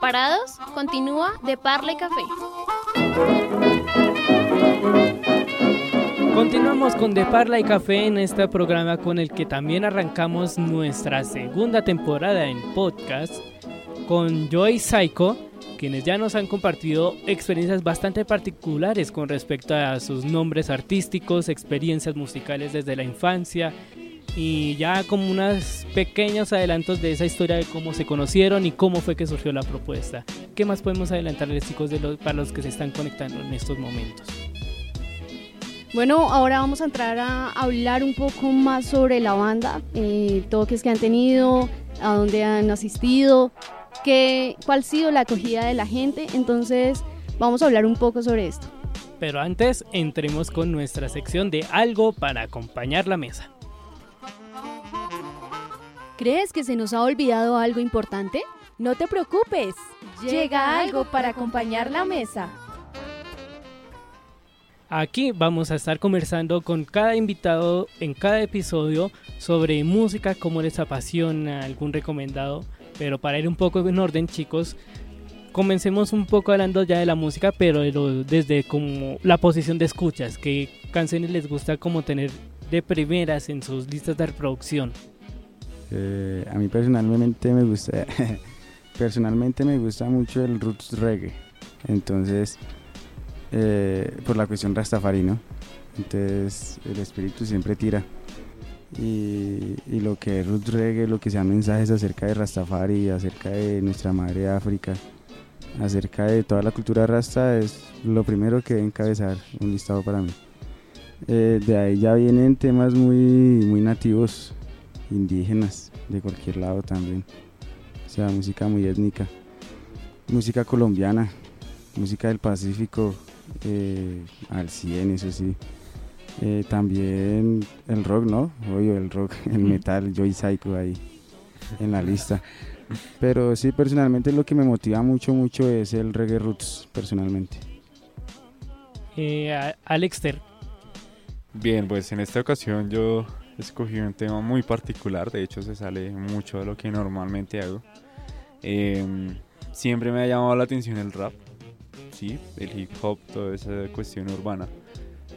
¿Preparados? Continúa de Parla Café. Continuamos con De Parla y Café en este programa con el que también arrancamos nuestra segunda temporada en podcast con Joy Psycho, quienes ya nos han compartido experiencias bastante particulares con respecto a sus nombres artísticos, experiencias musicales desde la infancia y ya como unos pequeños adelantos de esa historia de cómo se conocieron y cómo fue que surgió la propuesta. ¿Qué más podemos adelantarles chicos de los, para los que se están conectando en estos momentos? Bueno, ahora vamos a entrar a hablar un poco más sobre la banda, eh, toques que han tenido, a dónde han asistido, qué, cuál ha sido la acogida de la gente. Entonces, vamos a hablar un poco sobre esto. Pero antes, entremos con nuestra sección de algo para acompañar la mesa. ¿Crees que se nos ha olvidado algo importante? No te preocupes, llega algo para acompañar la mesa. Aquí vamos a estar conversando con cada invitado en cada episodio sobre música, cómo les apasiona, algún recomendado. Pero para ir un poco en orden, chicos, comencemos un poco hablando ya de la música, pero desde como la posición de escuchas, qué canciones les gusta como tener de primeras en sus listas de reproducción. Eh, a mí personalmente me gusta, personalmente me gusta mucho el roots reggae. Entonces, eh, por la cuestión rastafari, ¿no? Entonces, el espíritu siempre tira. Y, lo que es roots reggae, lo que sean mensajes acerca de rastafari, acerca de nuestra madre África, acerca de toda la cultura rasta, es lo primero que debe encabezar un listado para mí. Eh, de ahí ya vienen temas muy, muy nativos, indígenas de cualquier lado también. O sea, música muy étnica. Música colombiana, música del Pacífico eh, al 100, eso sí. Eh, también el rock, ¿no? Obvio, el rock, el metal, Joy Psycho ahí en la lista. Pero sí, personalmente lo que me motiva mucho, mucho es el reggae roots, personalmente. Eh, Alexter. Bien, pues en esta ocasión yo escogí un tema muy particular, de hecho se sale mucho de lo que normalmente hago. Em, siempre me ha llamado la atención el rap, sí, el hip hop, toda esa cuestión urbana,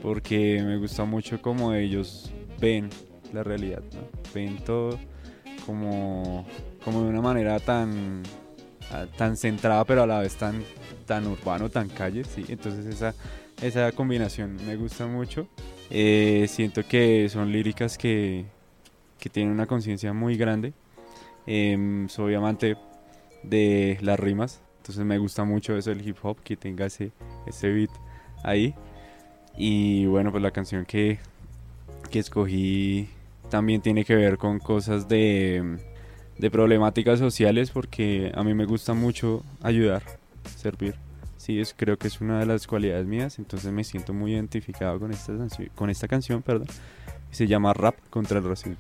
porque me gusta mucho cómo ellos ven la realidad, ven todo como, como de una manera tan, tan centrada, pero a la vez tan, tan urbano, tan calle, sí, entonces esa, esa combinación me gusta mucho. Eh, siento que son líricas que, que tienen una conciencia muy grande. Em, soy amante de las rimas, entonces me gusta mucho eso del hip hop, que tenga ese, ese beat ahí. Y bueno, pues la canción que, que escogí también tiene que ver con cosas de, de problemáticas sociales, porque a mí me gusta mucho ayudar, servir. Sí, es, creo que es una de las cualidades mías, entonces me siento muy identificado con esta, con esta canción, perdón. Se llama Rap contra el racismo.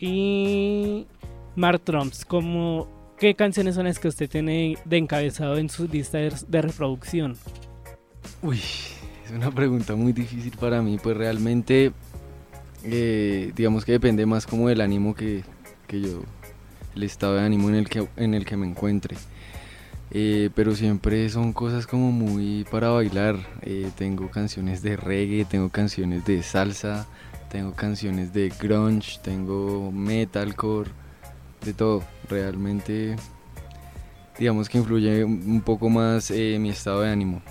Y Mark Trumps, como ¿qué canciones son las que usted tiene de encabezado en su lista de, reproducción? Uy, es una pregunta muy difícil para mí, pues realmente eh, digamos que depende más como del ánimo que, que yo, el estado de ánimo en el que, en el que me encuentre. Eh, pero siempre son cosas como muy para bailar. Eh, tengo canciones de reggae, tengo canciones de salsa, tengo canciones de grunge, tengo metalcore, de todo. Realmente, digamos que influye un poco más eh, mi estado de ánimo.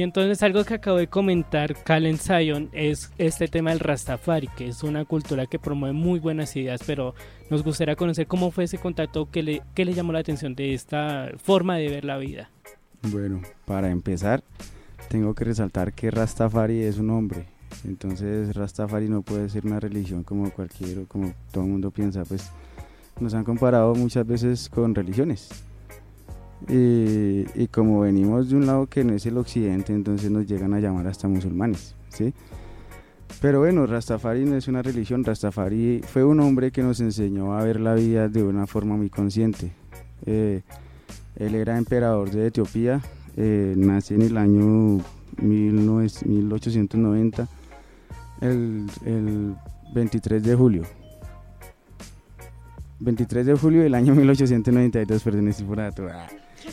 Y entonces algo que acabo de comentar Calen Zion es este tema del Rastafari, que es una cultura que promueve muy buenas ideas, pero nos gustaría conocer cómo fue ese contacto, qué le, qué le llamó la atención de esta forma de ver la vida. Bueno, para empezar, tengo que resaltar que Rastafari es un hombre, entonces Rastafari no puede ser una religión como cualquier, como todo el mundo piensa, pues nos han comparado muchas veces con religiones y, como venimos de un lado que no es el occidente, entonces nos llegan a llamar hasta musulmanes, ¿sí? Pero bueno, Rastafari no es una religión, Rastafari fue un hombre que nos enseñó a ver la vida de una forma muy consciente. Eh, él era emperador de Etiopía, eh, nace en el año 1890, el, el 23 de julio. 23 de julio del año 1892, perdón, estoy por.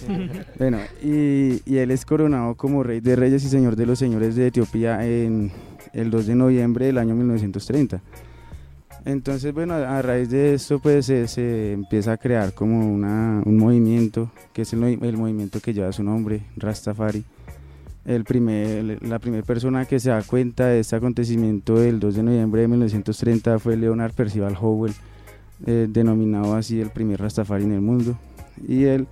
bueno, y, y él es coronado como rey de reyes y señor de los señores de Etiopía en el 2 de noviembre del año 1930. Entonces, bueno, a, raíz de esto, pues se, se empieza a crear como una, un movimiento, que es el, el movimiento que lleva su nombre, Rastafari. El primer, la primera persona que se da cuenta de este acontecimiento del 2 de noviembre de 1930 fue Leonard Percival Howell, eh, denominado así el primer Rastafari en el mundo. Y él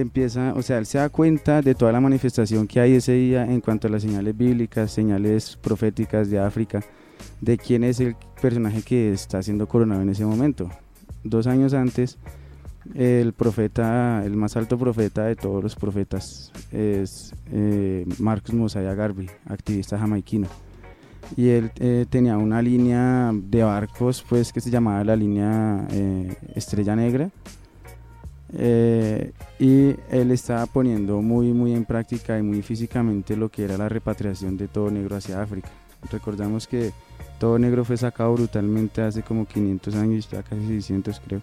empieza, o sea, él se da cuenta de toda la manifestación que hay ese día en cuanto a las señales bíblicas, señales proféticas de África, de quién es el personaje que está siendo coronado en ese momento. Dos años antes, el profeta, el más alto profeta de todos los profetas, es eh, Marcus Mosiah Garvey, activista jamaiquino. Y él eh, tenía una línea de barcos pues, que se llamaba la línea eh, Estrella Negra. Eh, y él estaba poniendo muy, muy en práctica y muy físicamente lo que era la repatriación de todo negro hacia África. Recordamos que todo negro fue sacado brutalmente hace como 500 años, ya casi 600 creo,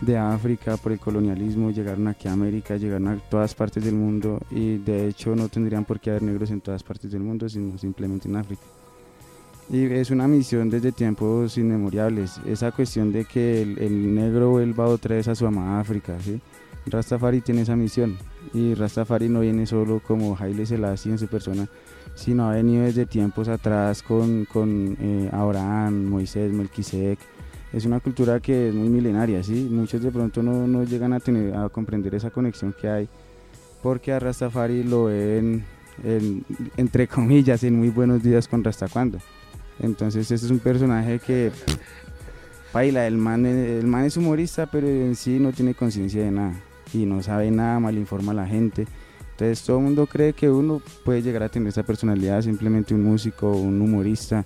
de África por el colonialismo, llegaron aquí a América, llegaron a todas partes del mundo y de hecho no tendrían por qué haber negros en todas partes del mundo, sino simplemente en África. Y es una misión desde tiempos inmemoriales, esa cuestión de que el, negro vuelva otra vez a su amada África, ¿sí? Rastafari tiene esa misión y Rastafari no viene solo como Haile Selassie en su persona, sino ha venido desde tiempos atrás con, con eh, Abraham, Moisés, Melquisedec. Es una cultura que es muy milenaria, ¿sí? Muchos de pronto no, no llegan a, tener, a comprender esa conexión que hay, porque a Rastafari lo ven, en- entre comillas, en muy buenos días con Rastacuando. Entonces este es un personaje que, baila, el man, el man es humorista, pero en sí no tiene conciencia de nada y no sabe nada, mal informa a la gente. Entonces todo el mundo cree que uno puede llegar a tener esa personalidad, simplemente un músico, un humorista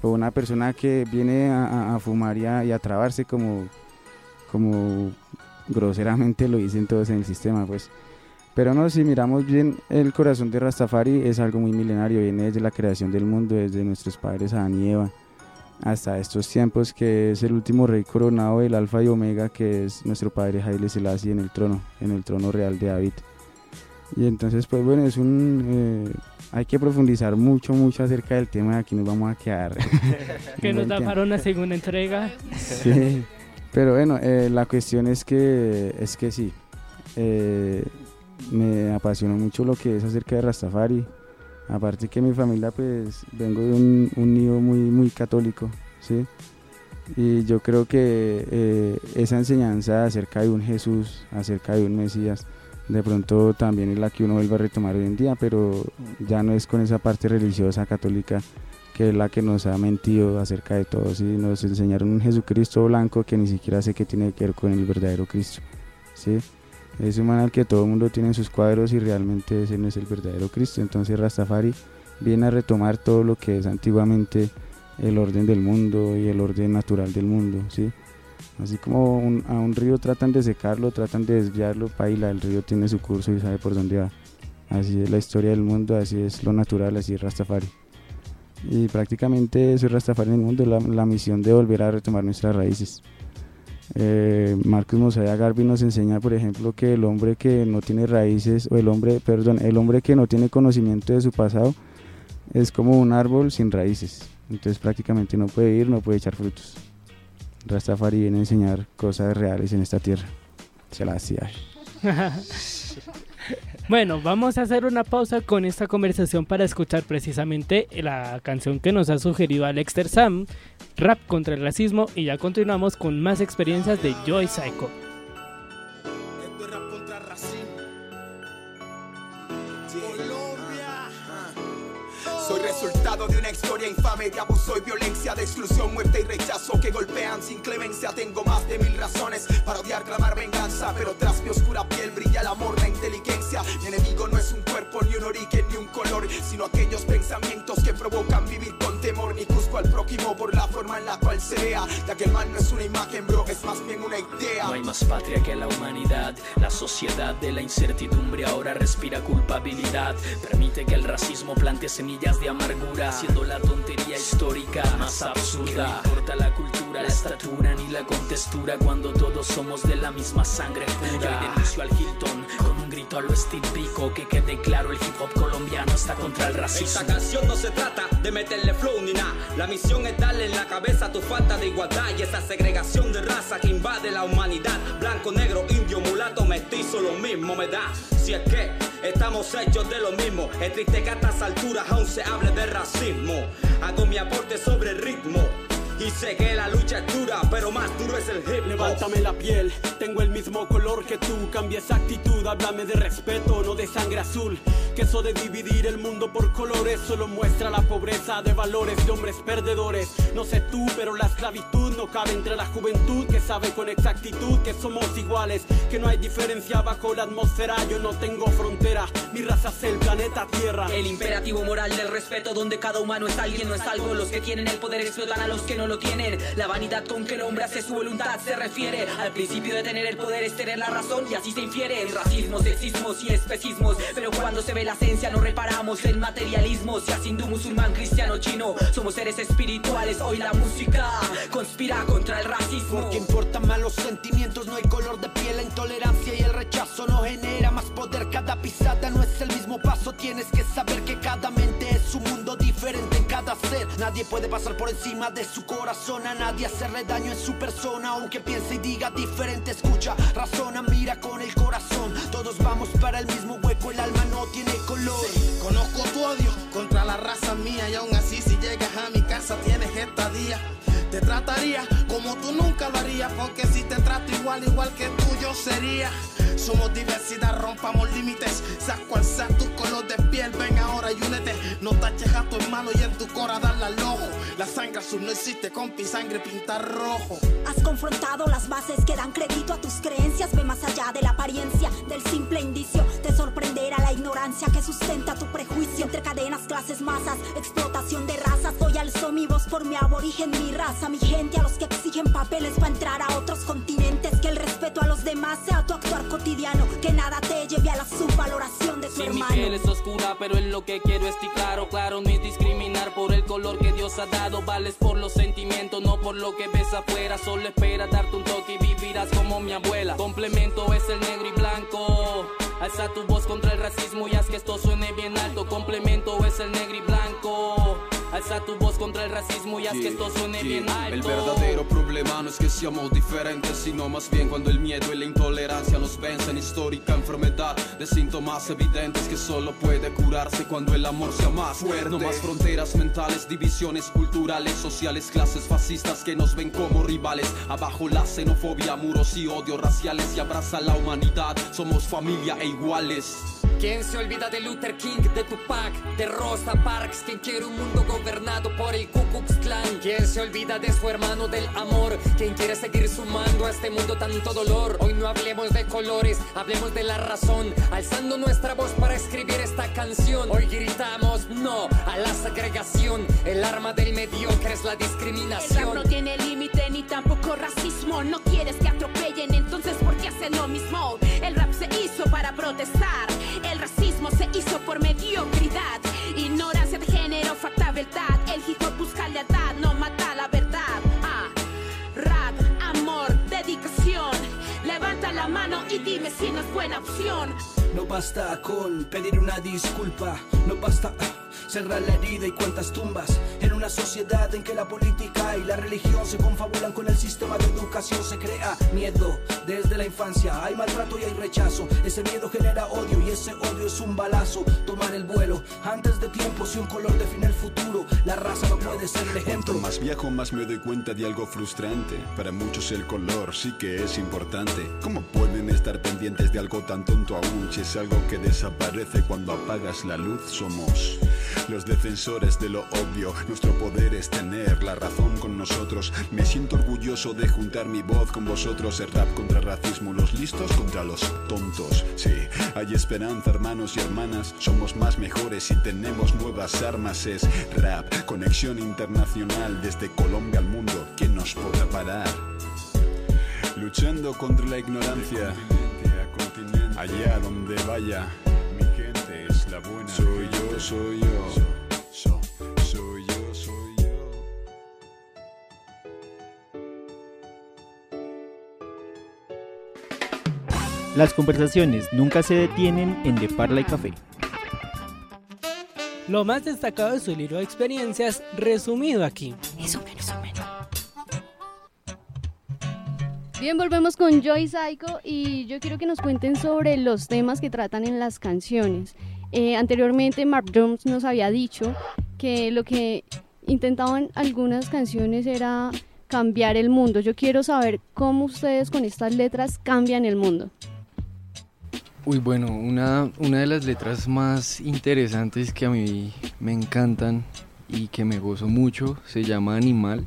o una persona que viene a, a- fumar y a, y a trabarse como, como groseramente lo dicen todos en el sistema, pues. Pero no, si miramos bien, el corazón de Rastafari es algo muy milenario, viene desde la creación del mundo, desde nuestros padres Adán y Eva, hasta estos tiempos que es el último rey coronado del Alfa y Omega, que es nuestro padre Haile Selassie en el trono, en el trono real de David. Y entonces, pues bueno, es un... eh, hay que profundizar mucho, mucho acerca del tema aquí nos vamos a quedar. que nos da para una segunda entrega. Sí, pero bueno, eh, la cuestión es que, es que sí, eh, me apasiona mucho lo que es acerca de Rastafari. Aparte que mi familia, pues, vengo de un, un nido muy, muy católico, ¿sí? Y yo creo que eh, esa enseñanza acerca de un Jesús, acerca de un Mesías, de pronto también es la que uno vuelve a retomar hoy en día, pero ya no es con esa parte religiosa católica que es la que nos ha mentido acerca de todo. ¿sí? Nos enseñaron un Jesucristo blanco que ni siquiera sé qué tiene que ver con el verdadero Cristo. ¿sí? Es un man al que todo el mundo tiene en sus cuadros y realmente ese no es el verdadero Cristo. Entonces Rastafari viene a retomar todo lo que es antiguamente el orden del mundo y el orden natural del mundo. ¿sí? Así como un- a un río tratan de secarlo, tratan de desviarlo, paila, el río tiene su curso y sabe por dónde va. Así es la historia del mundo, así es lo natural, así es Rastafari. Y prácticamente soy Rastafari en el mundo, la, la misión de volver a retomar nuestras raíces. Eh, Marcus Mosiah Garvey nos enseña, por ejemplo, que el hombre que no tiene raíces, o el hombre, perdón, el hombre que no tiene conocimiento de su pasado es como un árbol sin raíces. Entonces prácticamente no puede ir, no puede echar frutos. Rastafari viene a enseñar cosas reales en esta tierra. Se la hacía. Bueno, vamos a hacer una pausa con esta conversación para escuchar precisamente la canción que nos ha sugerido Alexter Sam, Rap contra el racismo, y ya continuamos con más experiencias de Joy Psycho. Resultado de una historia infame de abuso y violencia, de exclusión, muerte y rechazo que golpean sin clemencia. Tengo más de mil razones para odiar, clamar venganza, pero tras mi oscura piel brilla el amor, la inteligencia. Mi enemigo no es un cuerpo, ni un origen, ni un color, sino aquellos pensamientos que provocan vivir prójimo por la forma en la cual se vea, ya que el mal no es una imagen, bro, es más bien una idea. No hay más patria que la humanidad. La sociedad de la incertidumbre ahora respira culpabilidad. Permite que el racismo plante semillas de amargura, haciendo la tontería historia folclórica más absurda. No importa la cultura, la estatura ni la contextura cuando todos somos de la misma sangre pura. Yo denuncio al Hilton a lo que quede claro el hip hop colombiano está contra el racismo. Esta canción no se trata de meterle flow ni nada. La misión es darle en la cabeza tu falta de igualdad y esa segregación de raza que invade la humanidad. Blanco, negro, indio, mulato, mestizo, lo mismo me da. Si es que estamos hechos de lo mismo, es triste que a estas alturas aún se hable de racismo. Hago mi aporte sobre el ritmo. Y sé que la lucha es dura, pero más duro es el hip hop. Levántame la piel, tengo el mismo color que tú. Cambia esa actitud, háblame de respeto, no de sangre azul. Que eso de dividir el mundo por colores solo muestra la pobreza de valores de hombres perdedores. No sé tú, pero la esclavitud no cabe entre la juventud que sabe con exactitud que somos iguales, que no hay diferencia bajo la atmósfera. Yo no tengo frontera, mi raza es el planeta Tierra. El imperativo moral del respeto, donde cada humano es alguien, no es algo. Los que tienen el poder explotan a los que no lo tienen. La vanidad con que el hombre hace su voluntad se refiere al principio de tener el poder es tener la razón y así se infiere en racismo, sexismos y especismos. Pero cuando se ve la esencia no reparamos en materialismo, sea hindú, musulmán, cristiano, chino. Somos seres espirituales, hoy la música conspira contra el racismo. Porque importan más los sentimientos, no hay color de piel, la intolerancia y el rechazo no genera más poder. Cada pisada no es el mismo paso, tienes que saber que cada mente es un mundo diferente en cada ser. Nadie puede pasar por encima de su corazón, a nadie hacerle daño en su persona, aunque piense y diga diferente. Escucha, razona, mira con el corazón. Todos vamos para el mismo hueco, el alma no tiene color. Conozco tu odio contra la raza mía y aún así si llegas a mi casa tienes estadía. Te trataría como tú nunca lo harías porque si te trato igual, igual que tú yo sería. Somos diversidad, rompamos límites. Sea cual sea tu color de piel, ven ahora y únete. No taches a tu hermano y en tu cora darle al ojo. La sangre azul no existe, compi, sangre pintar rojo. Has confrontado las bases que dan crédito a tus creencias. Ve más allá de la apariencia, del simple indicio. Te sorprenderá la ignorancia que sustenta tu prejuicio. Entre cadenas, clases, masas, explotación de razas. Hoy alzo mi voz por mi aborigen, mi raza, mi gente. A los que exigen papeles para entrar a otros continentes. Que el respeto a los demás sea tu actuar cotidiano. Que nada te lleve a la subvaloración de tu mi hermano. piel es oscura, pero en lo que quiero estoy claro, claro, no es discriminar por el color que Dios ha dado. Vales por los sentimientos, no por lo que ves afuera. Solo espera darte un toque y vivirás como mi abuela. Complemento es el negro y blanco. Alza tu voz contra el racismo y haz que esto suene bien alto. Complemento es el. Alza tu voz contra el racismo y haz que esto suene bien alto. El verdadero problema no es que seamos diferentes, sino más bien cuando el miedo y la intolerancia nos vencen. Histórica enfermedad de síntomas evidentes que solo puede curarse cuando el amor sea más fuerte. No más fronteras mentales, divisiones culturales, sociales, clases fascistas que nos ven como rivales. Abajo la xenofobia, muros y odio raciales y abraza la humanidad. Somos familia e iguales. ¿Quién se olvida de Luther King, de Tupac, de Rosa Parks? ¿Quién quiere un mundo gobernado por el Ku Klux Klan? ¿Quién se olvida de su hermano del amor? ¿Quién quiere seguir sumando a este mundo tanto dolor? Hoy no hablemos de colores, hablemos de la razón, alzando nuestra voz para escribir esta canción. Hoy gritamos no a la segregación, el arma del mediocre es la El rap discriminación. no tiene límite ni tampoco racismo. No quieres que atropellen, entonces ¿por qué hacen lo mismo? El rap se hizo para protestar. El racismo se hizo por mediocridad. Ignorancia de género, falta verdad. El hip hop busca lealtad, no mata la verdad. Ah, rap, amor, dedicación. Levanta la mano y dime si no es buena opción. No basta con pedir una disculpa, no basta cerrar la herida y cuántas tumbas. En una sociedad en que la política y la religión se confabulan con el sistema de educación, se crea miedo desde la infancia. Hay maltrato y hay rechazo. Ese miedo genera odio y ese odio es un balazo. Tomar el vuelo antes de tiempo, si un color define el futuro, la raza no puede ser el ejemplo. Cuanto más viejo, más me doy cuenta de algo frustrante. Para muchos el color sí que es importante. ¿Cómo pueden estar pendientes de algo tan tonto aún si es algo que desaparece cuando apagas la luz? Somos los defensores de lo obvio. Nuestro poder es tener la razón con nosotros. Me siento orgulloso de juntar mi voz con vosotros. El rap contra el racismo, los listos contra los tontos. Sí, hay esperanza, hermanos y hermanas. Somos más mejores y tenemos nuevas armas. Es rap, conexión internacional desde Colombia al mundo. ¿Quién nos podrá parar? Luchando contra la ignorancia. Allá donde vaya, soy yo, soy yo. Soy yo, soy yo. Las conversaciones nunca se detienen en De Parla y Café. Lo más destacado de su libro de experiencias resumido aquí. Eso, eso, eso. Bien, volvemos con Joy Psycho y yo quiero que nos cuenten sobre los temas que tratan en las canciones. Eh, anteriormente Mark Jones nos había dicho que lo que intentaban algunas canciones era cambiar el mundo. Yo quiero saber cómo ustedes con estas letras cambian el mundo. Uy, bueno, una, una de las letras más interesantes que a mí me encantan y que me gozo mucho se llama Animal.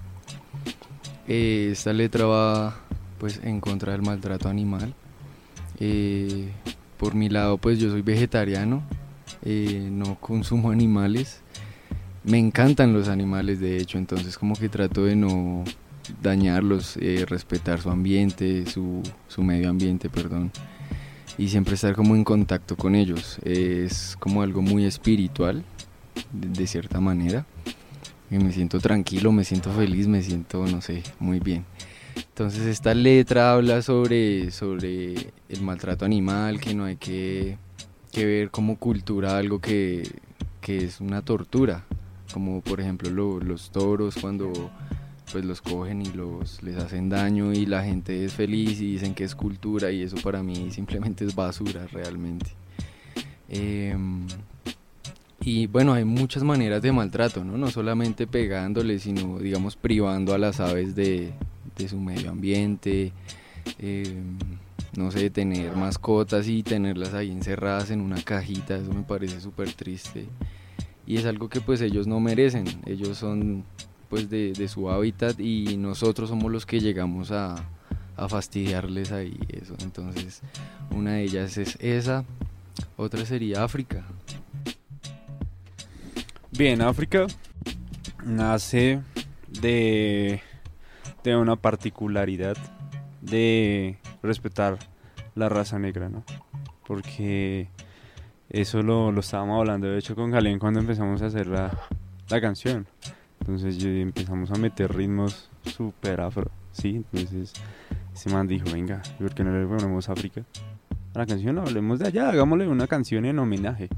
Eh, esta letra va pues en contra del maltrato animal. Eh, por mi lado, pues yo soy vegetariano, eh, no consumo animales. Me encantan los animales, de hecho, entonces como que trato de no dañarlos, eh, respetar su ambiente, su, su, medio ambiente, perdón, y siempre estar como en contacto con ellos. es como algo muy espiritual, de, de cierta manera. Y me siento tranquilo, me siento feliz, me siento, no sé, muy bien. Entonces esta letra habla sobre, sobre el maltrato animal, que no hay que, que ver como cultura algo que, que, es una tortura, como por ejemplo lo, los toros cuando pues los cogen y los les hacen daño y la gente es feliz y dicen que es cultura y eso para mí simplemente es basura realmente. Eh, y bueno, hay muchas maneras de maltrato, ¿no? No solamente pegándole, sino digamos privando a las aves de, de su medio ambiente, eh, no sé, tener mascotas y tenerlas ahí encerradas en una cajita, eso me parece súper triste. Y es algo que pues ellos no merecen, ellos son pues de, de, su hábitat y nosotros somos los que llegamos a, a fastidiarles ahí eso. Entonces, una de ellas es esa, otra sería África. Bien, África nace de de una particularidad de respetar la raza negra, ¿no? Porque eso lo, lo estábamos hablando, de hecho, con Galen cuando empezamos a hacer la, la canción. Entonces empezamos a meter ritmos súper afro, ¿sí? Entonces ese man dijo, venga, ¿por qué no le ponemos África? A la canción no hablemos de allá, hagámosle una canción en homenaje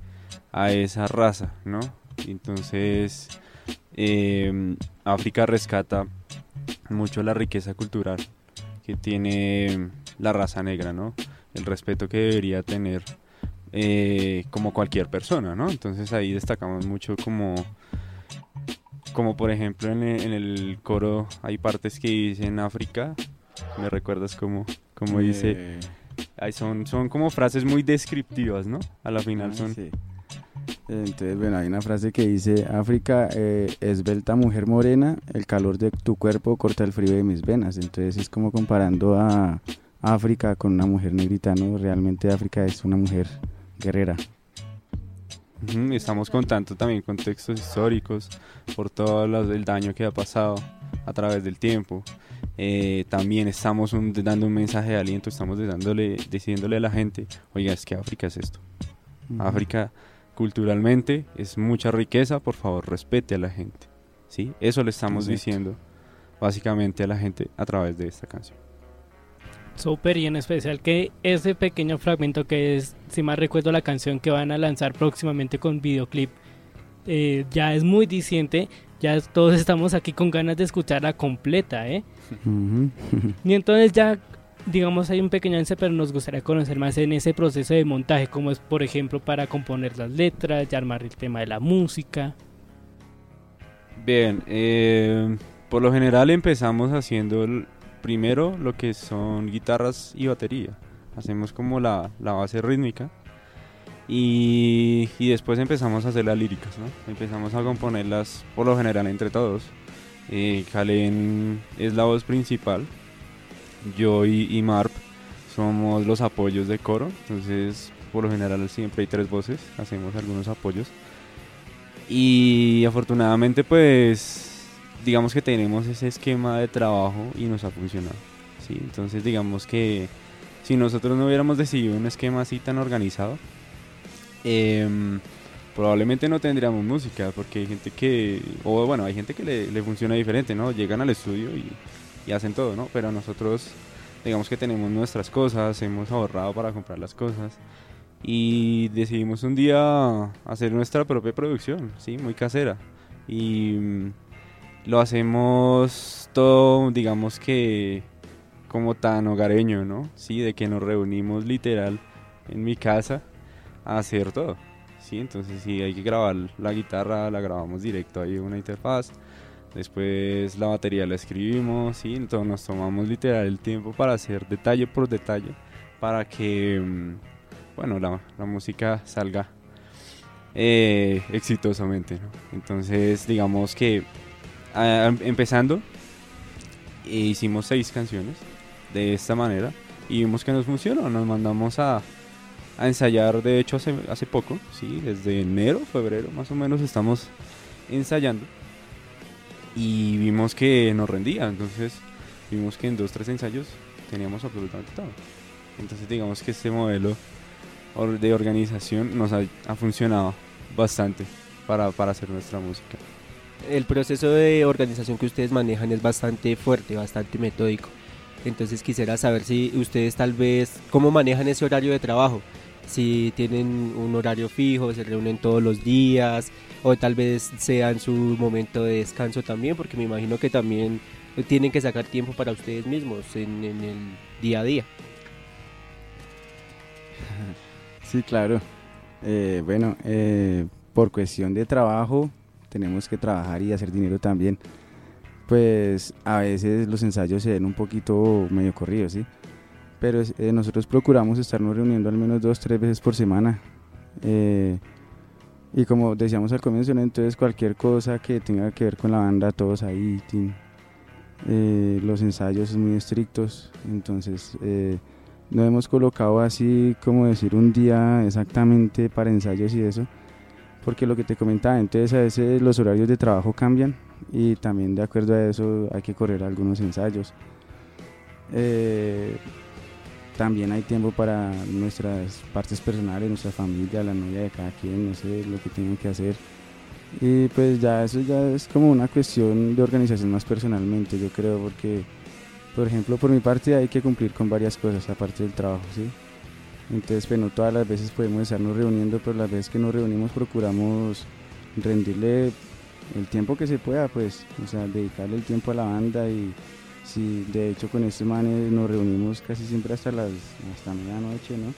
a esa raza, ¿no? Entonces eh, África rescata mucho la riqueza cultural que tiene la raza negra, ¿no? El respeto que debería tener eh, como cualquier persona, ¿no? Entonces ahí destacamos mucho como, como por ejemplo en el, en el coro hay partes que dicen África, me recuerdas como, como dice, Eh, ahí son, son como frases muy descriptivas, ¿no? A la final ah, son... sí. Entonces, bueno, hay una frase que dice, África, eh, esbelta mujer morena, el calor de tu cuerpo corta el frío de mis venas. Entonces es como comparando a África con una mujer negrita, ¿no? Realmente África es una mujer guerrera. Estamos contando también contextos históricos por todo lo- el daño que ha pasado a través del tiempo. Eh, también estamos un- dando un mensaje de aliento, estamos dándole, diciéndole a la gente, oiga, es que África es esto. Ujú. África culturalmente es mucha riqueza, por favor respete a la gente. ¿sí? Eso le estamos diciendo básicamente a la gente a través de esta canción. Súper y en especial que ese pequeño fragmento que es, si mal recuerdo, la canción que van a lanzar próximamente con videoclip, eh, ya es muy diciente. Ya todos estamos aquí con ganas de escucharla completa, ¿eh? Y entonces ya, digamos, hay un pequeño avance, pero nos gustaría conocer más en ese proceso de montaje, como es, por ejemplo, para componer las letras, ya armar el tema de la música. Bien, eh, por lo general empezamos haciendo el- primero lo que son guitarras y batería. Hacemos como la, la base rítmica y, y después empezamos a hacer las líricas. Empezamos a componerlas por lo general entre todos. Eh, Kalen es la voz principal, yo y, y Marp somos los apoyos de coro, entonces por lo general siempre hay tres voces, hacemos algunos apoyos. Y afortunadamente pues digamos que tenemos ese esquema de trabajo y nos ha funcionado. ¿sí? Entonces digamos que si nosotros no hubiéramos decidido un esquema así tan organizado, em, probablemente no tendríamos música porque hay gente que, o bueno, hay gente que le, le funciona diferente, ¿no? Llegan al estudio y, y hacen todo, ¿no? Pero nosotros digamos que tenemos nuestras cosas, hemos ahorrado para comprar las cosas y decidimos un día hacer nuestra propia producción, sí, muy casera. Y lo hacemos todo, digamos que como tan hogareño, ¿no? Sí, de que nos reunimos literal en mi casa a hacer todo. Sí, entonces si hay que grabar la guitarra, la grabamos directo ahí una interfaz. Después la batería la escribimos, sí, entonces nos tomamos literal el tiempo para hacer detalle por detalle para que mm, bueno, la, la música salga eh, exitosamente. ¿no? Entonces, digamos que empezando, hicimos seis canciones de esta manera y vimos que nos funcionó. Nos mandamos a, ensayar, de hecho, hace, hace poco, sí, desde enero, febrero más o menos estamos ensayando y vimos que nos rendía. Entonces, vimos que en dos, tres ensayos teníamos absolutamente todo. Entonces, digamos que este modelo de organización nos ha, funcionado bastante para, para hacer nuestra música. El proceso de organización que ustedes manejan es bastante fuerte, bastante metódico. Entonces quisiera saber si ustedes tal vez, ¿cómo manejan ese horario de trabajo? Si tienen un horario fijo, se reúnen todos los días, o tal vez sea en su momento de descanso también, porque me imagino que también tienen que sacar tiempo para ustedes mismos en, el día a día. Sí, claro. Eh, bueno, eh, por cuestión de trabajo tenemos que trabajar y hacer dinero también. Pues a veces los ensayos se ven un poquito medio corridos, ¿sí? Pero eh, nosotros procuramos estarnos reuniendo al menos dos, tres veces por semana. y como decíamos al comienzo, entonces cualquier cosa que tenga que ver con la banda, todos ahí. los ensayos son muy estrictos, entonces no hemos colocado así como decir un día exactamente para ensayos y eso, porque lo que te comentaba, entonces a veces los horarios de trabajo cambian y también de acuerdo a eso hay que correr algunos ensayos. Eh, también hay tiempo para nuestras partes personales, nuestra familia, la novia de cada quien, no sé, lo que tienen que hacer. Y pues ya eso ya es como una cuestión de organización más personalmente, yo creo, porque por ejemplo, por mi parte hay que cumplir con varias cosas aparte del trabajo, ¿sí? Entonces, pues no todas las veces podemos estarnos reuniendo, pero las veces que nos reunimos procuramos rendirle el tiempo que se pueda, pues, o sea, dedicarle el tiempo a la banda y si de hecho con estos manes nos reunimos casi siempre hasta las hasta medianoche, ¿no?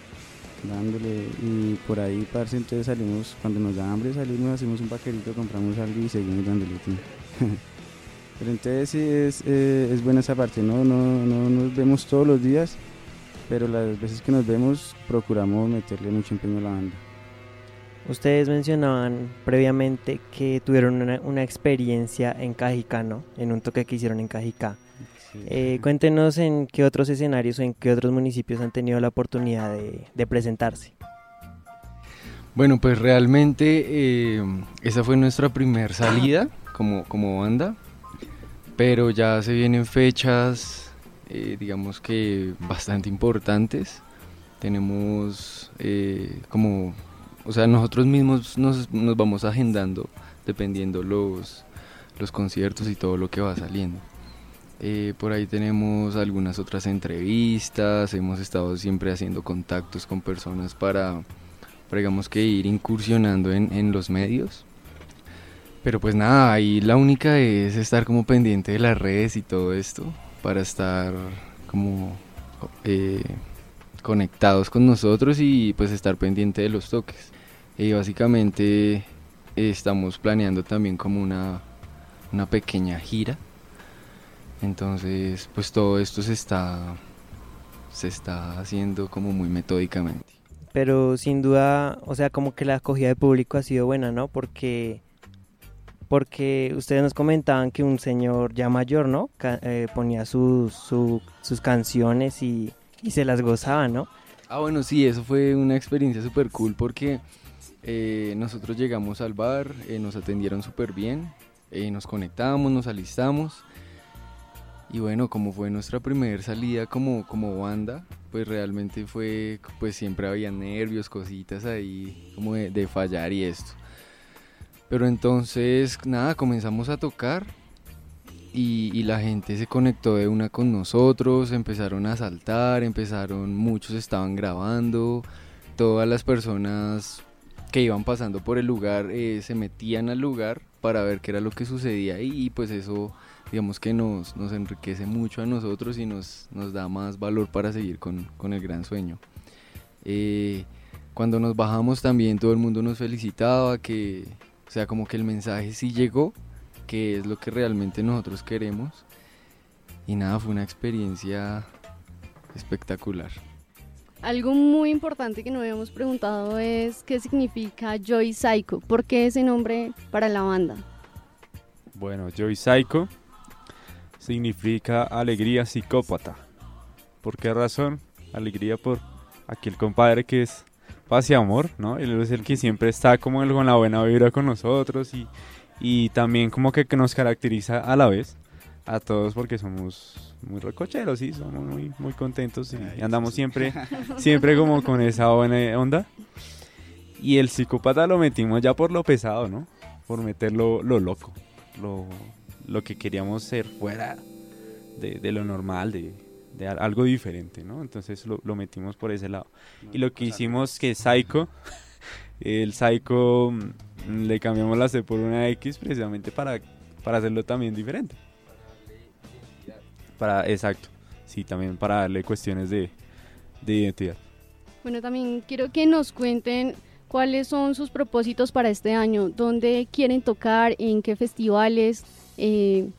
Dándole y por ahí, parce, entonces salimos, cuando nos da hambre salimos, hacemos un paquerito, compramos algo y seguimos dándole tiempo. Pero entonces sí es, eh, es buena esa parte, ¿no? ¿no? No nos vemos todos los días, pero las veces que nos vemos procuramos meterle mucho empeño a la banda. Ustedes mencionaban previamente que tuvieron una, experiencia en Cajicá, ¿no? En un toque que hicieron en Cajicá. Eh, cuéntenos en qué otros escenarios o en qué otros municipios han tenido la oportunidad de, presentarse. Bueno, pues realmente eh, esa fue nuestra primera salida como, como banda pero ya se vienen fechas, eh, digamos que bastante importantes. Tenemos eh, como, o sea, nosotros mismos nos, nos, vamos agendando dependiendo los, los conciertos y todo lo que va saliendo. Eh, por ahí tenemos algunas otras entrevistas, hemos estado siempre haciendo contactos con personas para, digamos que ir incursionando en, en los medios. Pero pues nada, ahí la única es estar como pendiente de las redes y todo esto para estar como eh, conectados con nosotros y pues estar pendiente de los toques. Y básicamente eh, estamos planeando también como una, una pequeña gira. Entonces pues todo esto se está, se está haciendo como muy metódicamente. Pero sin duda, o sea, como que la acogida de público ha sido buena, ¿no? Porque porque ustedes nos comentaban que un señor ya mayor, ¿no? Eh, ponía sus, sus canciones y, se las gozaba, ¿no? Ah, bueno, sí, eso fue una experiencia súper cool porque eh, nosotros llegamos al bar, eh, nos atendieron súper bien, nos conectamos, nos alistamos y bueno, como fue nuestra primera salida como, como banda, pues realmente fue, pues siempre había nervios, cositas ahí como de fallar y esto. Pero entonces, nada, comenzamos a tocar y, y la gente se conectó de una con nosotros, empezaron a saltar, empezaron, muchos estaban grabando, todas las personas que iban pasando por el lugar eh, se metían al lugar para ver qué era lo que sucedía ahí y pues eso digamos que nos, nos enriquece mucho a nosotros y nos, nos da más valor para seguir con, con el gran sueño. Eh, cuando nos bajamos también todo el mundo nos felicitaba, que, o sea, como que el mensaje sí llegó, que es lo que realmente nosotros queremos. Y nada, fue una experiencia espectacular. Algo muy importante que no habíamos preguntado es qué significa Joy Psycho, ¿por qué ese nombre para la banda? Bueno, Joy Psycho significa alegría psicópata. ¿Por qué razón? Alegría por aquel compadre que es paz y amor, ¿no? Él es el que siempre está como con la buena vibra con nosotros y, y también como que, que nos caracteriza a la vez a todos porque somos muy recocheros, sí, somos muy, muy contentos y, andamos siempre, siempre como con esa buena onda. Y el psicópata lo metimos ya por lo pesado, ¿no? Por meterlo lo loco, lo, lo que queríamos ser fuera de, de lo normal, de, de al- algo diferente, ¿no? Entonces lo, lo metimos por ese lado. y lo que hicimos que Psycho, el Psycho mm, le cambiamos la C por una X precisamente para, para hacerlo también diferente. Para, exacto. Sí, también para darle cuestiones de, de identidad. Bueno, también quiero que nos cuenten cuáles son sus propósitos para este año, dónde quieren tocar, en qué festivales. eh,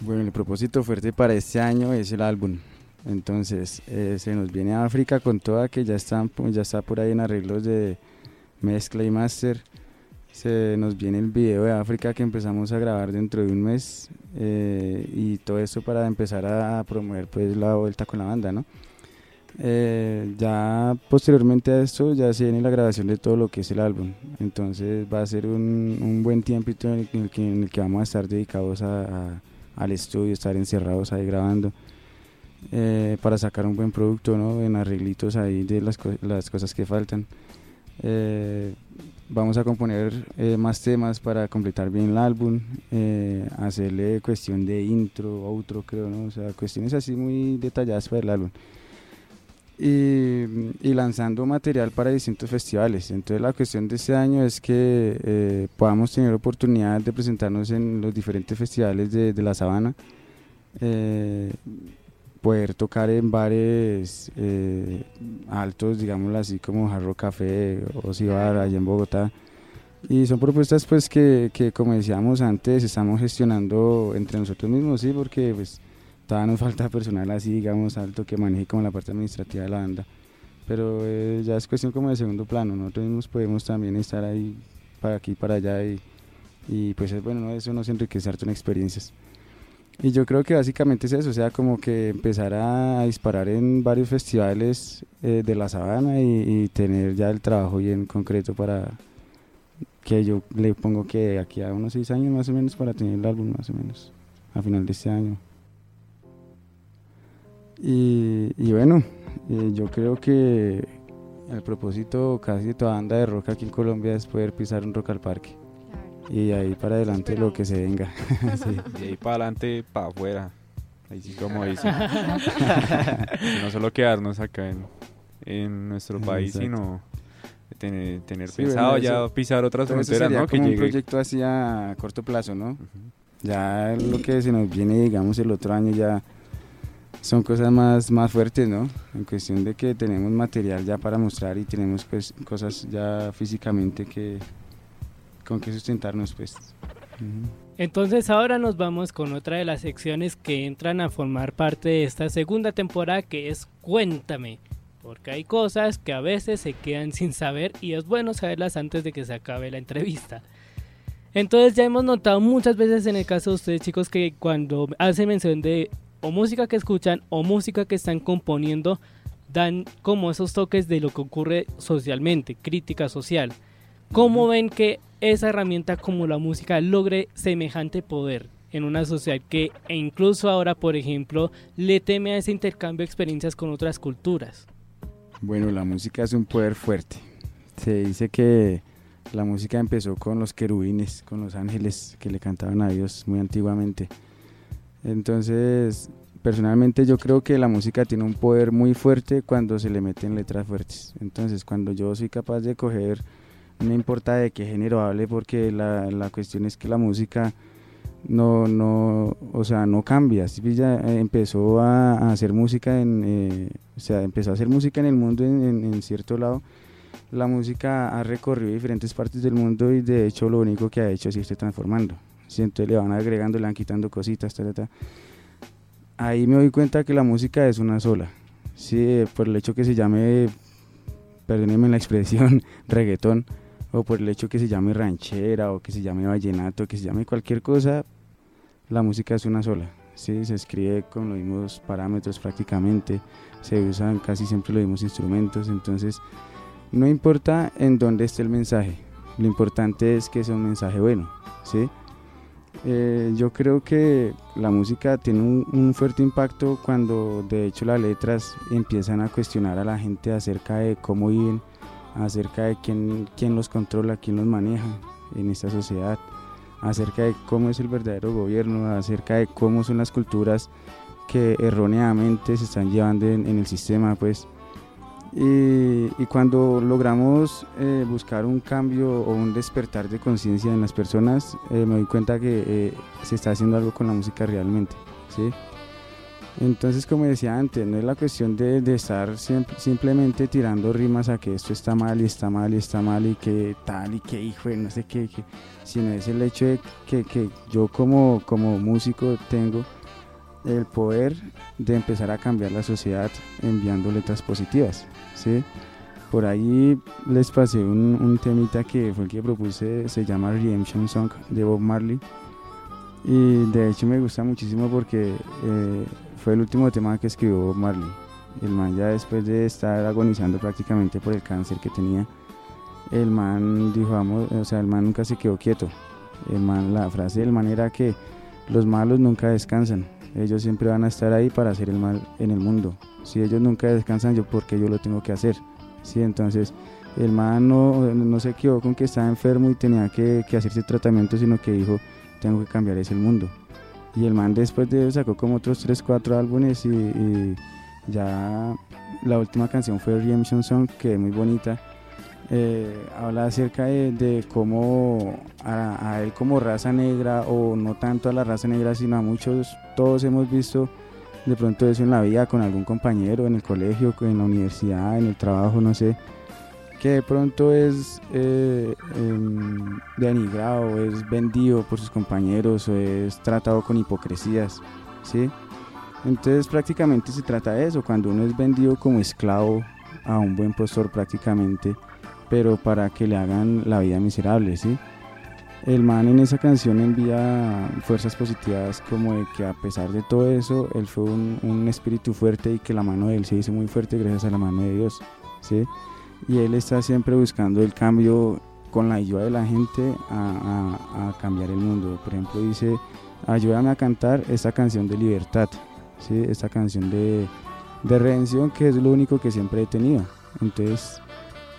Bueno, el propósito fuerte para este año es el álbum. Entonces, eh, se nos viene a África con toda que ya están ya está por ahí en arreglos de mezcla y master. Se nos viene el video de África que empezamos a grabar dentro de un mes eh, y todo esto para empezar a promover pues la vuelta con la banda, ¿no? Eh, ya posteriormente a esto ya se viene la grabación de todo lo que es el álbum. Entonces va a ser un, buen tiempito en el, que- vamos a estar dedicados a- al estudio, estar encerrados ahí grabando. eh, para sacar un buen producto, ¿no? En arreglitos ahí de las, co- las cosas que faltan. Eh, vamos a componer eh, más temas para completar bien el álbum, hacerle cuestión de intro, outro, creo, ¿no? O sea, cuestiones así muy detalladas para el álbum. Y, y lanzando material para distintos festivales. Entonces la cuestión de este año es que eh, podamos tener oportunidad de presentarnos en los diferentes festivales de, de la sabana. Eh, poder tocar en bares eh, altos, digámoslo así, como Jarro Café o Cibar allá en Bogotá. Y son propuestas pues que, que, como decíamos antes, estamos gestionando entre nosotros mismos, sí, porque pues todavía nos falta personal así, digamos, alto que maneje como la parte administrativa de la banda. Pero eh, ya es cuestión como de segundo plano, nosotros mismos podemos también estar ahí para aquí, para allá y, y pues es bueno, ¿no? eso nos enriquece harto en experiencias. Y yo creo que básicamente es eso, o sea, como que empezar a disparar en varios festivales eh, de la sabana y, y tener ya el trabajo bien concreto para que yo le pongo que aquí a unos seis años más o menos para tener el álbum más o menos a final de este año. Y, y bueno, eh, yo creo que el propósito casi de toda banda de rock aquí en Colombia es poder pisar un rock al parque. Y ahí para adelante lo que se venga. Sí. Y ahí para adelante, para afuera. Ahí sí, como dicen. No solo quedarnos acá en, en nuestro país, Exacto. sino tener, tener Sí, pensado bueno, ya eso- pisar otras fronteras, ¿no? Que como un llegue- proyecto así a corto plazo, ¿no? Ya lo que se nos viene, digamos, el otro año ya son cosas más, más fuertes, ¿no? En cuestión de que tenemos material ya para mostrar y tenemos pues cosas ya físicamente que con que sustentarnos, pues. Entonces ahora nos vamos con otra de las secciones que entran a formar parte de esta segunda temporada que es Cuéntame. Porque hay cosas que a veces se quedan sin saber y es bueno saberlas antes de que se acabe la entrevista. Entonces ya hemos notado muchas veces en el caso de ustedes chicos que cuando hacen mención de o música que escuchan o música que están componiendo dan como esos toques de lo que ocurre socialmente, crítica social. ¿Cómo ven que esa herramienta como la música logre semejante poder en una sociedad que e incluso ahora, por ejemplo, le teme a ese intercambio de experiencias con otras culturas? Bueno, la música es un poder fuerte. Se dice que La música empezó con los querubines, con los ángeles que le cantaban a Dios muy antiguamente. Entonces, personalmente yo creo que la música tiene un poder muy fuerte cuando se le meten letras fuertes. Entonces, cuando yo soy capaz de coger, no importa de qué género hable, porque la, la cuestión es que la música no, no, o sea, no cambia. Stevie ya eh, empezó a, hacer música en, eh, o sea, empezó a hacer música en el mundo en- en cierto lado. La música ha recorrido diferentes partes del mundo y de hecho lo único que ha hecho es irse transformando. Le van agregando, le van quitando cositas, ta, ta, ta. Ahí me doy cuenta que la música es una sola. Sí, por el hecho que se llame, perdónenme la expresión, reggaetón, o por el hecho que se llame ranchera, o que se llame vallenato, que se llame cualquier cosa, la música es una sola. Sí, se escribe con los mismos parámetros prácticamente, se usan casi siempre los mismos instrumentos, entonces no importa en dónde esté el mensaje, lo importante es que sea un mensaje bueno, ¿sí? Eh, yo creo que la música tiene un, fuerte impacto cuando de hecho las letras empiezan a cuestionar a la gente acerca de cómo viven, acerca de quién, quién los controla, quién los maneja en esta sociedad, acerca de cómo es el verdadero gobierno, acerca de cómo son las culturas que erróneamente se están llevando en, en el sistema, pues. Y, cuando logramos eh, buscar un cambio o un despertar de conciencia en las personas, eh, me doy cuenta que eh, se está haciendo algo con la música realmente, ¿sí? Entonces, como decía antes, no es la cuestión de, de estar simplemente tirando rimas a que esto está mal y está mal y está mal y que tal y que hijo no sé qué, que- sino es el hecho de que, que yo como, como músico tengo el poder de empezar a cambiar la sociedad enviando letras positivas, ¿sí? Por ahí les pasé un, temita que fue el que propuse, se llama Redemption Song de Bob Marley. Y de hecho me gusta muchísimo porque eh, fue el último tema que escribió Bob Marley. El man ya después de estar agonizando prácticamente por el cáncer que tenía, el man dijo, vamos, o sea, el man nunca se quedó quieto. El man, la frase del man era que los malos nunca descansan. Ellos siempre van a estar ahí para hacer el mal en el mundo. Si ellos nunca descansan, yo porque yo lo tengo que hacer. Sí, entonces el man no, no se quedó con que estaba enfermo y tenía que, hacerse tratamiento, sino que dijo, tengo que cambiar ese mundo. Y el man después de eso sacó como otros 3, 4 álbumes y, y ya la última canción fue Redemption Song, que es muy bonita. Eh, habla acerca de, cómo a, él como raza negra o no tanto a la raza negra sino a muchos todos hemos visto de pronto eso en la vida con algún compañero en el colegio en la universidad en el trabajo no sé que de pronto es eh, em, denigrado es vendido por sus compañeros o es tratado con hipocresías sí entonces prácticamente se trata de eso cuando uno es vendido como esclavo a un buen postor prácticamente pero para que le hagan la vida miserable, ¿sí? El man en esa canción envía fuerzas positivas como de que a pesar de todo eso, él fue un, espíritu fuerte y que la mano de él se hizo muy fuerte gracias a la mano de Dios, ¿sí? Y él está siempre buscando el cambio con la ayuda de la gente a- a cambiar el mundo. Por ejemplo, dice, ayúdame a cantar esta canción de libertad, ¿sí? Esta canción de, de redención que es lo único que siempre he tenido. Entonces,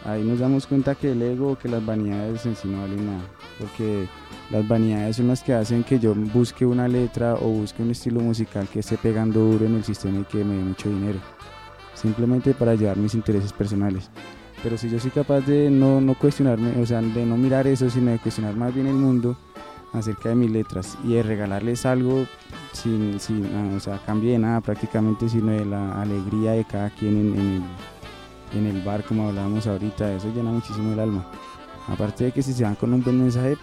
ahí nos damos cuenta que el ego, que las vanidades en sí no valen nada, porque las vanidades son las que hacen que yo busque una letra o busque un estilo musical que esté pegando duro en el sistema y que me dé mucho dinero, simplemente para llevar mis intereses personales. Pero si yo soy capaz de no, no cuestionarme, o sea, de no mirar eso, sino de cuestionar más bien el mundo acerca de mis letras y de regalarles algo sin, sin ah, o sea, cambio de nada prácticamente, sino de la alegría de cada quien en, en en el bar, como hablábamos ahorita, eso llena muchísimo el alma. Aparte de que si se van con un buen mensaje,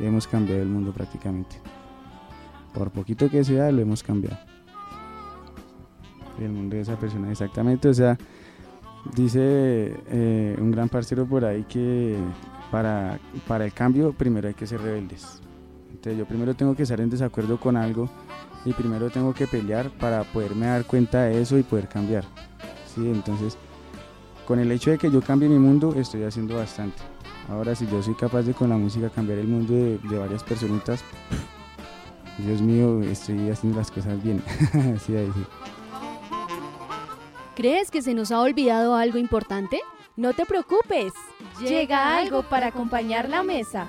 hemos cambiado el mundo prácticamente. Por poquito que sea, lo hemos cambiado. El mundo de esa persona, exactamente. O sea, dice eh, un gran parcero por ahí que para, para el cambio primero hay que ser rebeldes. Entonces yo primero tengo que estar en desacuerdo con algo y primero tengo que pelear para poderme dar cuenta de eso y poder cambiar. Sí, entonces con el hecho de que yo cambie mi mundo estoy haciendo bastante. Ahora si yo soy capaz de con la música cambiar el mundo de, de varias personitas, Dios mío, estoy haciendo las cosas bien. sí, ahí sí. ¿Crees que se nos ha olvidado algo importante? No te preocupes. Llega algo para acompañar la mesa.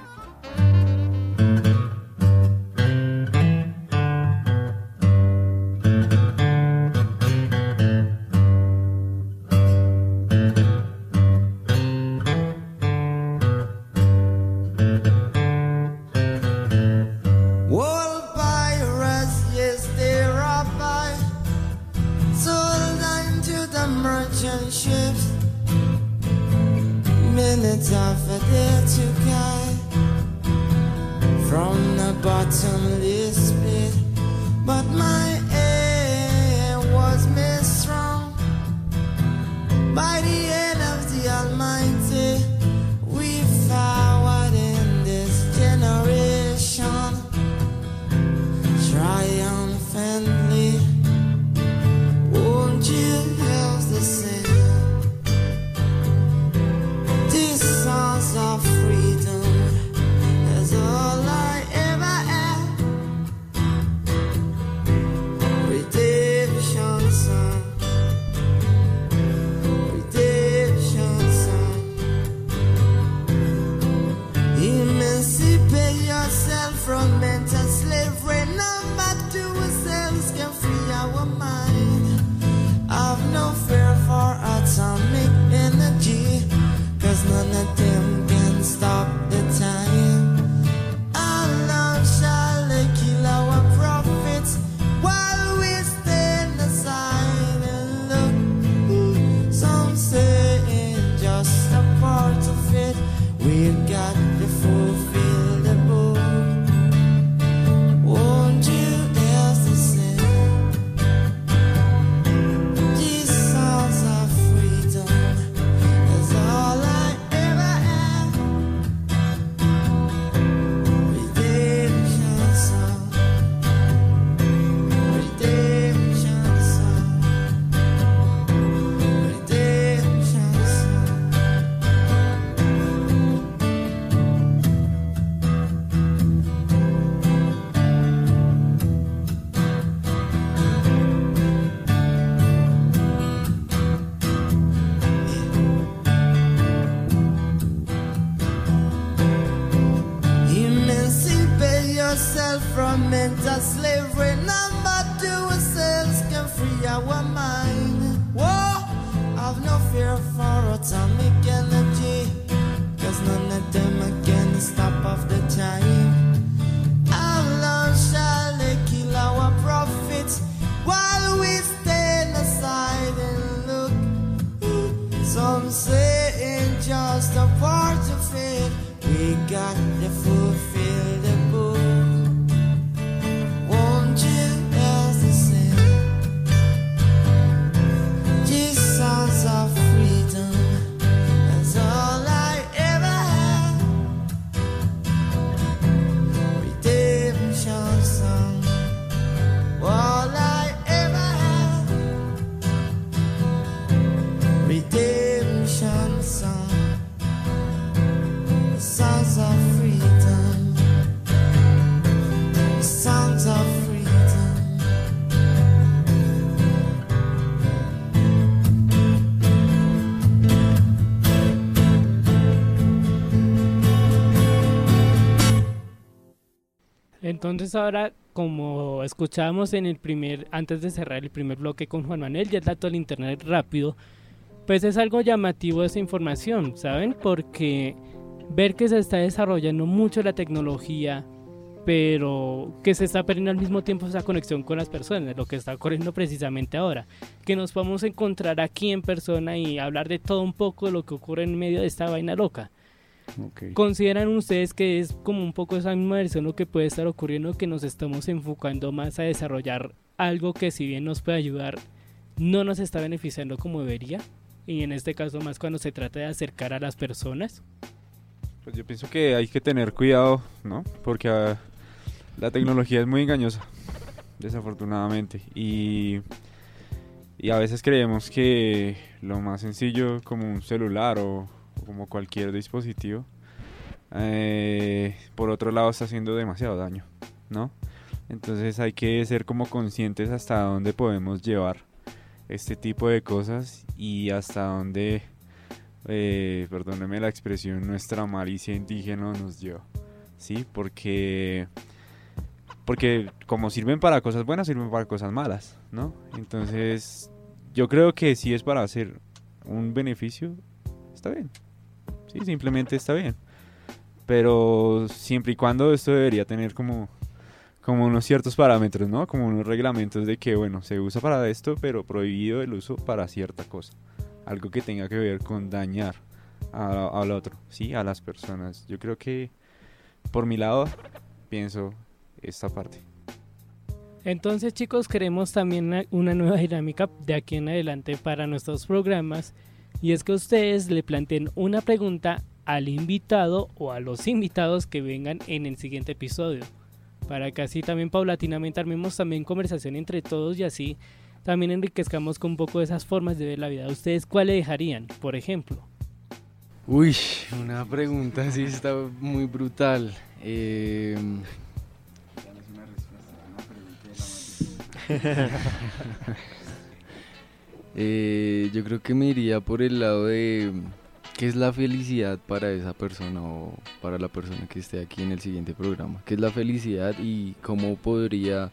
Entonces ahora, como escuchábamos en el primer, antes de cerrar el primer bloque con Juan Manuel, ya el dato del internet rápido, pues es algo llamativo esa información, ¿saben? Porque ver que se está desarrollando mucho la tecnología, pero que se está perdiendo al mismo tiempo esa conexión con las personas, lo que está ocurriendo precisamente ahora, que nos podemos encontrar aquí en persona y hablar de todo un poco de lo que ocurre en medio de esta vaina loca. ¿Consideran ustedes que es como un poco esa misma versión lo que puede estar ocurriendo, que nos estamos enfocando más a desarrollar algo que si bien nos puede ayudar, no nos está beneficiando como debería? Y en este caso más cuando se trata de acercar a las personas. Pues yo pienso que hay que tener cuidado, ¿no? Porque ah, la tecnología es muy engañosa, desafortunadamente. Y, y a veces creemos que lo más sencillo como un celular o, o como cualquier dispositivo, eh, por otro lado está haciendo demasiado daño, ¿no? Entonces hay que ser como conscientes hasta dónde podemos llevar este tipo de cosas y hasta dónde eh, perdóneme la expresión, nuestra malicia indígena nos dio. ¿Sí? Porque, porque como sirven para cosas buenas, sirven para cosas malas, ¿no? Entonces, yo creo que si es para hacer un beneficio, está bien. Sí, simplemente está bien. Pero siempre y cuando esto debería tener como, como unos ciertos parámetros, ¿no? Como unos reglamentos de que, bueno, se usa para esto, pero prohibido el uso para cierta cosa. Algo que tenga que ver con dañar al otro, ¿sí? A las personas. Yo creo que, por mi lado, pienso esta parte. Entonces chicos, queremos también una nueva dinámica de aquí en adelante para nuestros programas y es que ustedes le planteen una pregunta al invitado o a los invitados que vengan en el siguiente episodio para que así también paulatinamente armemos también conversación entre todos y así también enriquezcamos con un poco de esas formas de ver la vida. ¿Ustedes cuál le dejarían, por ejemplo? Uy, una pregunta así está muy brutal. Eh, Eh, yo creo que me iría por el lado de qué es la felicidad para esa persona o para la persona que esté aquí en el siguiente programa. ¿Qué es la felicidad y cómo podría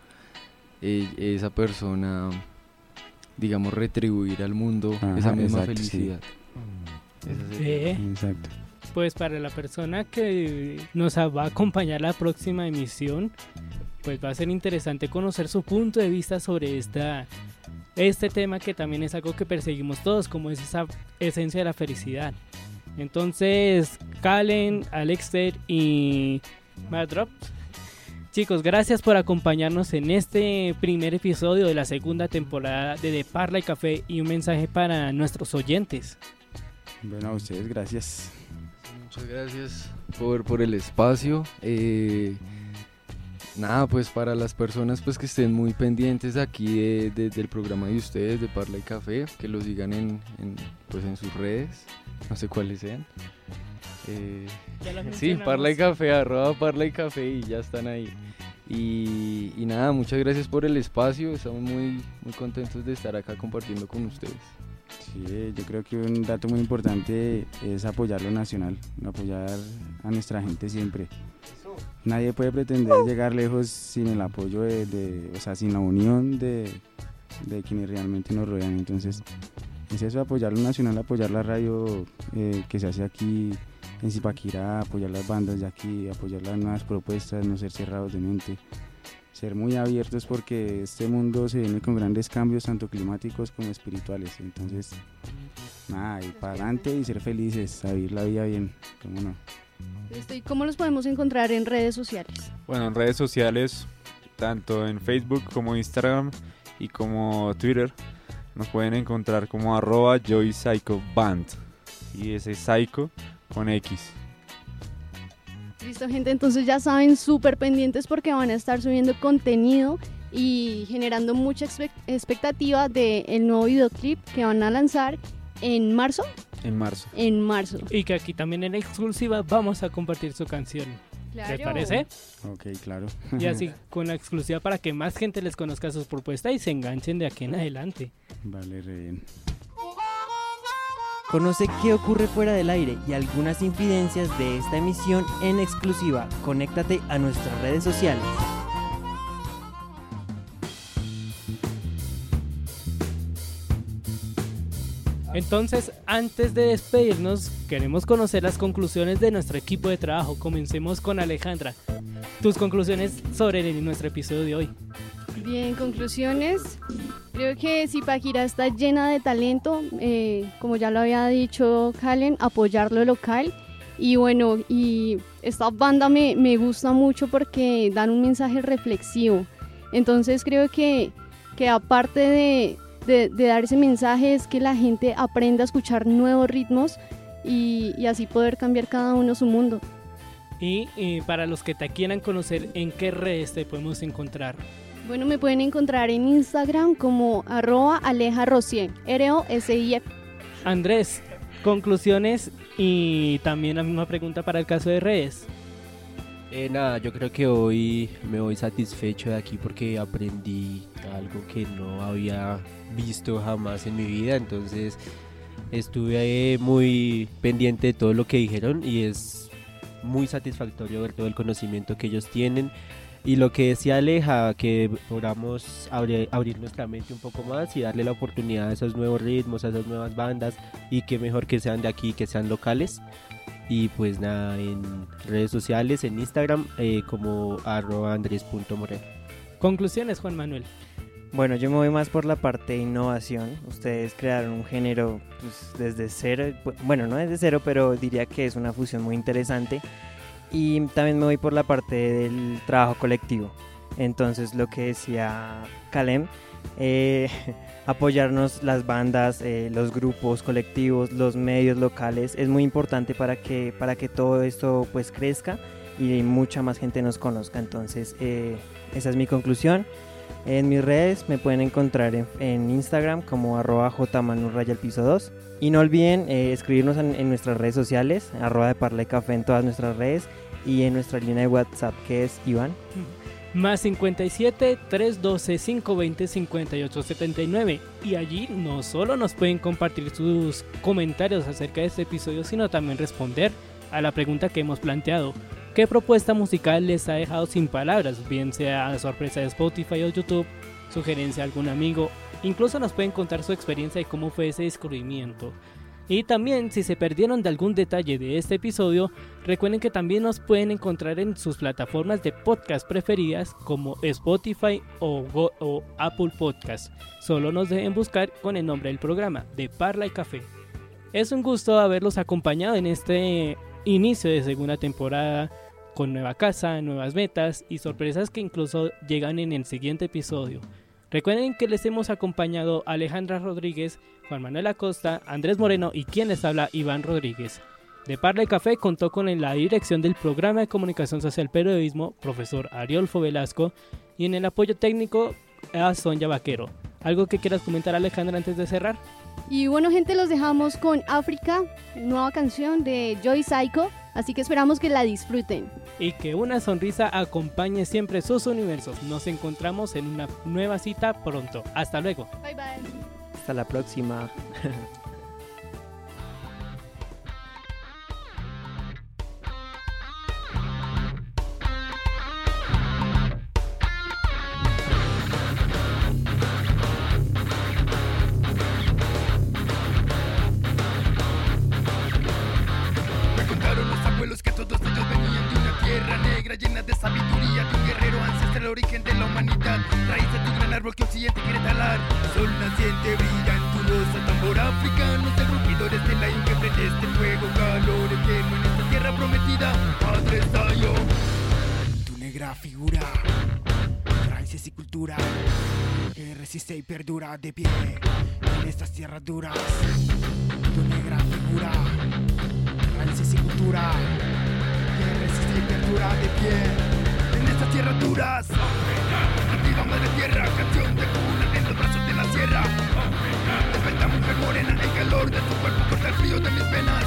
eh, esa persona, digamos, retribuir al mundo Ajá, esa misma exacto, sí. felicidad? Esa sería- Eh, Exacto. Pues para la persona que nos va a acompañar la próxima emisión, pues va a ser interesante conocer su punto de vista sobre esta, este tema que también es algo que perseguimos todos, como es esa esencia de la felicidad. Entonces, Calen, Alexter y Madrop, chicos, gracias por acompañarnos en este primer episodio de la segunda temporada de De Parla y Café y un mensaje para nuestros oyentes. Bueno, a ustedes, gracias. Muchas gracias por, por el espacio. Eh, nada, pues para las personas pues que estén muy pendientes aquí de- de- del programa de ustedes, de Parla y Café, que lo sigan en, en, pues en sus redes, no sé cuáles sean. Eh, sí. Parla y Café, arroba Parla y Café y ya están ahí. Y, y nada, muchas gracias por el espacio, estamos muy, muy contentos de estar acá compartiendo con ustedes. Sí, yo creo que un dato muy importante es apoyar lo nacional, apoyar a nuestra gente siempre. Nadie puede pretender llegar lejos sin el apoyo de, de- o sea, sin la unión de, de quienes realmente nos rodean. Entonces, es eso, apoyar lo nacional, apoyar la radio eh, que se hace aquí en Zipaquirá, apoyar las bandas de aquí, apoyar las nuevas propuestas, no ser cerrados de mente ser muy abiertos porque este mundo se viene con grandes cambios tanto climáticos como espirituales. Entonces, nada, y para adelante y ser felices, a vivir la vida bien, ¿cómo no? Listo, ¿Y cómo los podemos encontrar en redes sociales? Bueno, en redes sociales, tanto en Facebook como Instagram y como Twitter, nos pueden encontrar como arroba. Y ese psycho con X. Listo, gente, entonces ya saben, súper pendientes porque van a estar subiendo contenido y generando mucha expe- expectativa del nuevo videoclip que van a lanzar en marzo. En marzo. En marzo. Y que aquí también en exclusiva vamos a compartir su canción. ¿Les Claro. parece? Ok, claro. Y así con la exclusiva para que más gente les conozca sus propuestas y se enganchen de aquí en adelante. Vale, re bien. Conoce qué ocurre fuera del aire y algunas infidencias de esta emisión en exclusiva. Conéctate a nuestras redes sociales. Entonces, antes de despedirnos, queremos conocer las conclusiones de nuestro equipo de trabajo. Comencemos con Alejandra. Tus conclusiones sobre el- nuestro episodio de hoy. Bien, conclusiones. Creo que Zipaquirá está llena de talento, eh, como ya lo había dicho Kalen, apoyar lo local. Y bueno, y esta banda me, me gusta mucho porque dan un mensaje reflexivo. Entonces creo que, que aparte de, de- de dar ese mensaje es que la gente aprenda a escuchar nuevos ritmos y, y así poder cambiar cada uno su mundo. Y, eh, para los que te quieran conocer, ¿en qué redes te podemos encontrar? Bueno, me pueden encontrar en Instagram como arroba aleja R-O-S-I-E. Andrés, conclusiones y también la misma pregunta para el caso de redes. Eh, nada, yo creo que hoy me voy satisfecho de aquí porque aprendí algo que no había visto jamás en mi vida. Entonces, Estuve muy pendiente de todo lo que dijeron y es muy satisfactorio ver todo el conocimiento que ellos tienen. Y lo que decía Aleja, que podamos abrir, abrir nuestra mente un poco más y darle la oportunidad a esos nuevos ritmos, a esas nuevas bandas y que mejor que sean de aquí, que sean locales. Y pues nada, en redes sociales, en Instagram, eh, como arroba. Conclusiones, Juan Manuel. Bueno, yo me voy más por la parte de innovación. Ustedes crearon un género pues, desde cero. Bueno, no desde cero, pero diría que es una fusión muy interesante. Y también me voy por la parte del trabajo colectivo. Entonces, lo que decía Kalem, eh, apoyarnos las bandas, eh, los grupos colectivos, los medios locales, es muy importante para que, para que todo esto pues crezca y mucha más gente nos conozca. Entonces, eh, esa es mi conclusión. En mis redes me pueden encontrar en, Instagram como arroba piso 2. Y no olviden escribirnos en, nuestras redes sociales, arroba de Parla Café en todas nuestras redes y en nuestra línea de WhatsApp que es Iván. Más 57 312 520 58 79 y allí no solo nos pueden compartir sus comentarios acerca de este episodio sino también responder a la pregunta que hemos planteado ¿Qué propuesta musical les ha dejado sin palabras? Bien sea sorpresa de Spotify o YouTube, sugerencia de algún amigo, incluso nos pueden contar su experiencia y cómo fue ese descubrimiento. Y también, si se perdieron de algún detalle de este episodio, recuerden que también nos pueden encontrar en sus plataformas de podcast preferidas como Spotify o, Apple Podcast. Solo nos deben buscar con el nombre del programa, de Parla y Café. Es un gusto haberlos acompañado en este inicio de segunda temporada con nueva casa, nuevas metas y sorpresas que incluso llegan en el siguiente episodio. Recuerden que les hemos acompañado Alejandra Rodríguez, Juan Manuel Acosta, Andrés Moreno y quien les habla Iván Rodríguez. De Parla y Café contó con la dirección del programa de comunicación social periodismo, profesor Ariolfo Velasco, y en el apoyo técnico a Sonja Vaquero. ¿Algo que quieras comentar Alejandra antes de cerrar? Y bueno gente, los dejamos con África, nueva canción de Joy Psycho. Así que esperamos que la disfruten. Y que una sonrisa acompañe siempre sus universos. Nos encontramos en una nueva cita pronto. Hasta luego. Bye bye. Hasta la próxima. llena de sabiduría Tu guerrero ancestral, origen de la humanidad Raíz de tu gran árbol que quiere talar Sol naciente brilla en tu rosa Tambor africano, servidores de la que prende este fuego Calor eterno en esta tierra prometida Padre Zion Tu negra figura Raíces y cultura Que resiste y perdura de pie En estas tierras duras. Tu negra figura Raíces y cultura resiste y perdura de pie en estas tierras duras. Madre tierra, canción de cuna en los brazos sierra. Desperta mujer morena, el calor de tu cuerpo corta el frío de mis venas.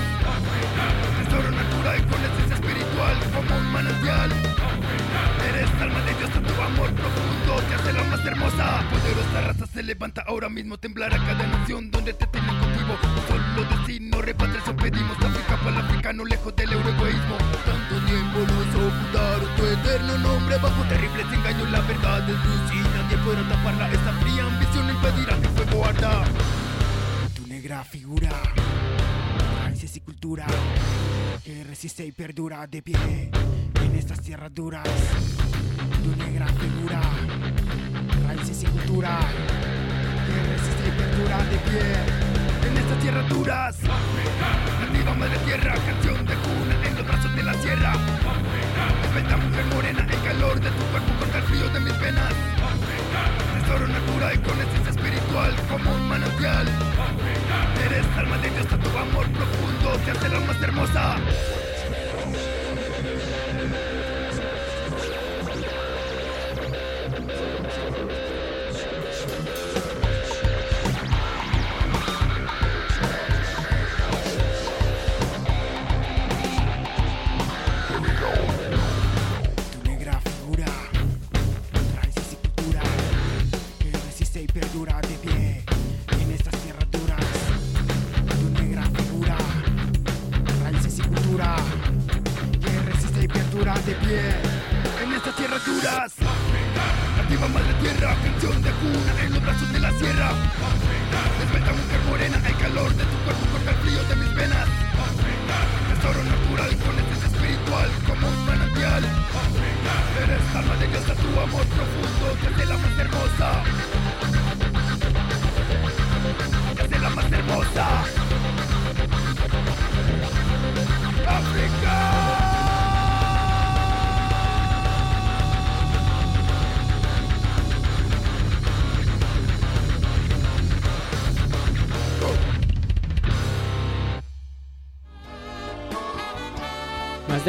Tesoro natural con esencia espiritual como un manantial. Eres alma de Dios, tu amor profundo te hace la más hermosa. Poderosa raza se levanta ahora mismo, temblar a cada nación donde te tienen contigo. Solo destino, repatriación pedimos. África para el africano, lejos del euroegoísmo. Tanto tiempo nos ocultaron tu eterno nombre bajo terribles engaños. La verdad es y nadie taparla. Esta fría ambición impedirá que fuego arda. Tu negra figura, raíces y cultura que resiste y perdura de pie en estas tierras duras. Tu negra figura, raíces y cultura, que resiste y perdura de pie en estas tierras duras. Nativa madre tierra, canción de cuna en los brazos de la sierra. Mujer como un manantial. Eres alma de Dios, tu amor profundo te hace la más hermosa.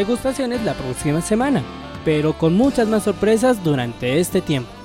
Degustaciones la próxima semana, pero con muchas más sorpresas durante este tiempo.